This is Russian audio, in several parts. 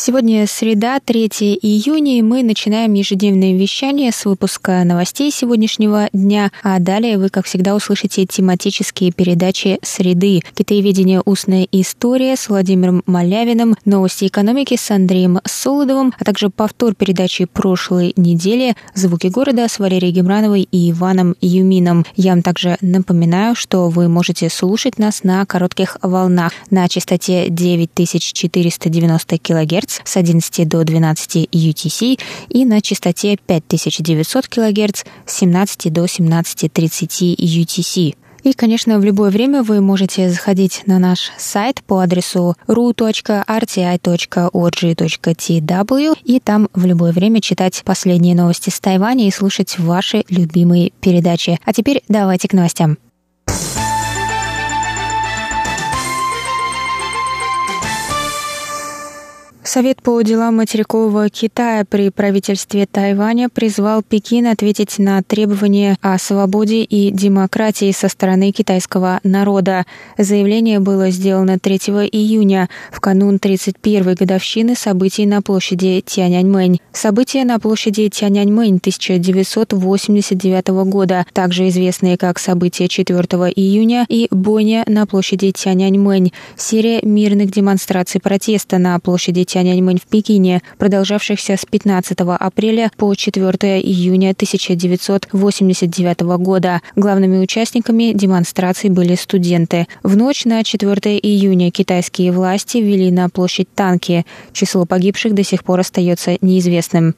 Сегодня среда, 3 июня, и мы начинаем ежедневное вещание с выпуска новостей сегодняшнего дня, а далее вы, как всегда, услышите тематические передачи «Среды», «Китаеведение. Устная история» с Владимиром Малявиным, «Новости экономики» с Андреем Солодовым, а также повтор передачи прошлой недели «Звуки города» с Валерией Гемрановой и Иваном Юмином. Я вам также напоминаю, что вы можете слушать нас на коротких волнах на частоте 9490 кГц кГц с 11 до 12 UTC и на частоте 5900 кГц с 17 до 17.30 UTC. И, конечно, в любое время вы можете заходить на наш сайт по адресу ru.rti.org.tw и там в любое время читать последние новости с Тайваня и слушать ваши любимые передачи. А теперь давайте к новостям. Совет по делам материкового Китая при правительстве Тайваня призвал Пекин ответить на требования о свободе и демократии со стороны китайского народа. Заявление было сделано 3 июня, в канун 31-й годовщины событий на площади Тяньаньмэнь. События на площади Тяньаньмэнь 1989 года, также известные как события 4 июня и бойня на площади Тяньаньмэнь, серия мирных демонстраций протеста на площади Тяньаньмэнь Тяньаньмэнь в Пекине, продолжавшихся с 15 апреля по 4 июня 1989 года. Главными участниками демонстраций были студенты. В ночь на 4 июня китайские власти ввели на площадь танки. Число погибших до сих пор остается неизвестным.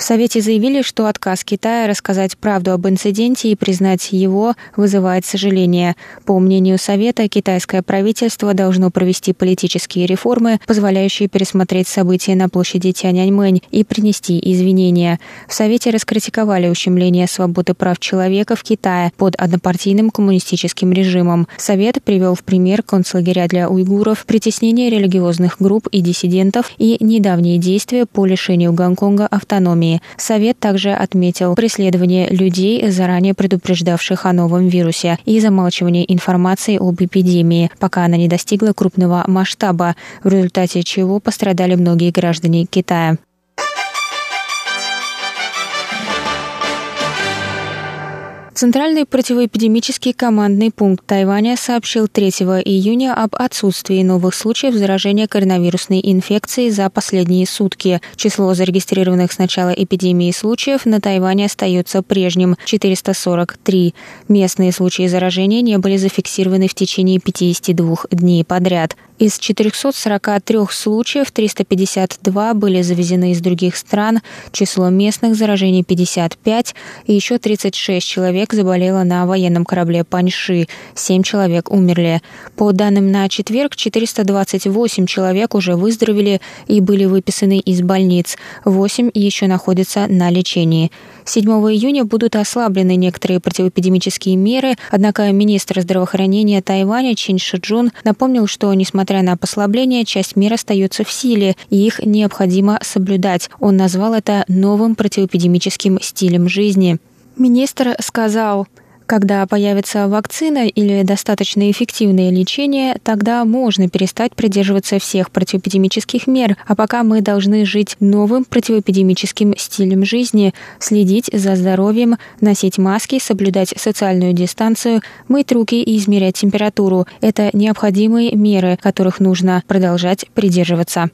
В Совете заявили, что отказ Китая рассказать правду об инциденте и признать его вызывает сожаление. По мнению Совета, китайское правительство должно провести политические реформы, позволяющие пересмотреть события на площади Тяньаньмэнь и принести извинения. В Совете раскритиковали ущемление свободы прав человека в Китае под однопартийным коммунистическим режимом. Совет привел в пример концлагеря для уйгуров, притеснение религиозных групп и диссидентов и недавние действия по лишению Гонконга автономии. Совет также отметил преследование людей, заранее предупреждавших о новом вирусе, и замалчивание информации об эпидемии, пока она не достигла крупного масштаба, в результате чего пострадали многие граждане Китая. Центральный противоэпидемический командный пункт Тайваня сообщил 3 июня об отсутствии новых случаев заражения коронавирусной инфекцией за последние сутки. Число зарегистрированных с начала эпидемии случаев на Тайване остается прежним – 443. Местные случаи заражения не были зафиксированы в течение 52 дней подряд. Из 443 случаев 352 были завезены из других стран, число местных заражений 55, и еще 36 человек заболело на военном корабле Паньши, 7 человек умерли. По данным на четверг, 428 человек уже выздоровели и были выписаны из больниц, 8 еще находятся на лечении. 7 июня будут ослаблены некоторые противоэпидемические меры, однако министр здравоохранения Тайваня Чин Шиджун напомнил, что, несмотря на послабление, часть мер остается в силе, и их необходимо соблюдать. Он назвал это новым противоэпидемическим стилем жизни. Министр сказал, когда появится вакцина или достаточно эффективное лечение, тогда можно перестать придерживаться всех противоэпидемических мер, а пока мы должны жить новым противоэпидемическим стилем жизни, следить за здоровьем, носить маски, соблюдать социальную дистанцию, мыть руки и измерять температуру. Это необходимые меры, которых нужно продолжать придерживаться.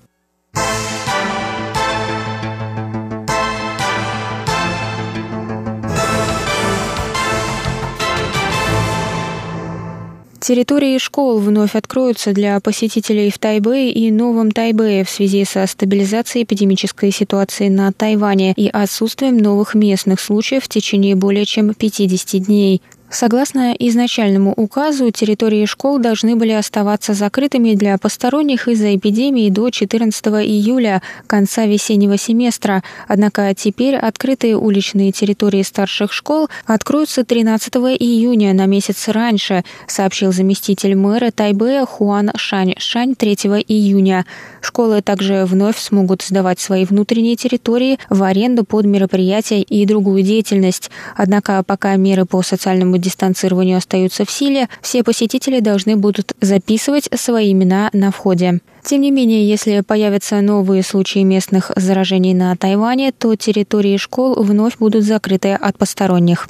Территории школ вновь откроются для посетителей в Тайбэе и Новом Тайбэе в связи со стабилизацией эпидемической ситуации на Тайване и отсутствием новых местных случаев в течение более чем 50 дней. Согласно изначальному указу, территории школ должны были оставаться закрытыми для посторонних из-за эпидемии до 14 июля, конца весеннего семестра. Однако теперь открытые уличные территории старших школ откроются 13 июня, на месяц раньше, сообщил заместитель мэра Тайбэя Хуан Шань Шань 3 июня. Школы также вновь смогут сдавать свои внутренние территории в аренду под мероприятия и другую деятельность. Однако пока меры по социальному социальному дистанцированию остаются в силе, все посетители должны будут записывать свои имена на входе. Тем не менее, если появятся новые случаи местных заражений на Тайване, то территории школ вновь будут закрыты от посторонних.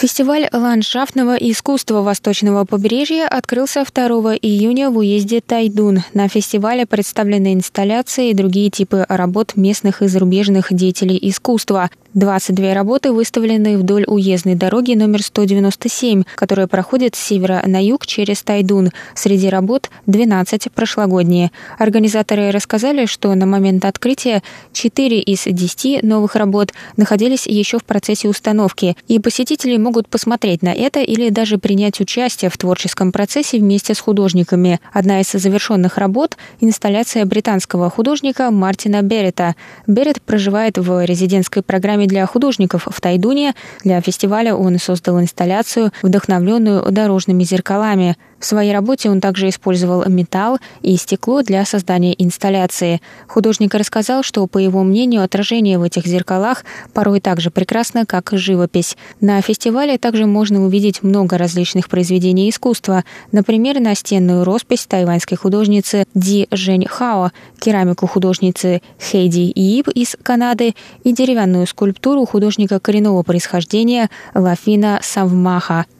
Фестиваль ландшафтного искусства Восточного побережья открылся 2 июня в уезде Тайдун. На фестивале представлены инсталляции и другие типы работ местных и зарубежных деятелей искусства. 22 работы выставлены вдоль уездной дороги номер 197, которая проходит с севера на юг через Тайдун. Среди работ 12 прошлогодние. Организаторы рассказали, что на момент открытия 4 из 10 новых работ находились еще в процессе установки, и посетители могут посмотреть на это или даже принять участие в творческом процессе вместе с художниками. Одна из завершенных работ – инсталляция британского художника Мартина Беррета. Беррет проживает в резидентской программе программе для художников в Тайдуне. Для фестиваля он создал инсталляцию, вдохновленную дорожными зеркалами. В своей работе он также использовал металл и стекло для создания инсталляции. Художник рассказал, что, по его мнению, отражение в этих зеркалах порой так же прекрасно, как живопись. На фестивале также можно увидеть много различных произведений искусства, например, настенную роспись тайваньской художницы Ди Жень Хао, керамику художницы Хейди Ииб из Канады и деревянную скульптуру художника коренного происхождения Лафина Савмаха –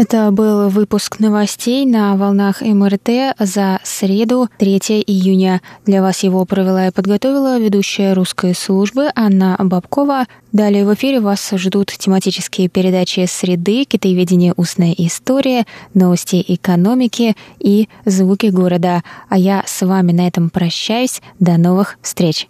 Это был выпуск новостей на волнах МРТ за среду, 3 июня. Для вас его провела и подготовила ведущая русской службы Анна Бабкова. Далее в эфире вас ждут тематические передачи «Среды», «Китаеведение. Устная история», «Новости экономики» и «Звуки города». А я с вами на этом прощаюсь. До новых встреч!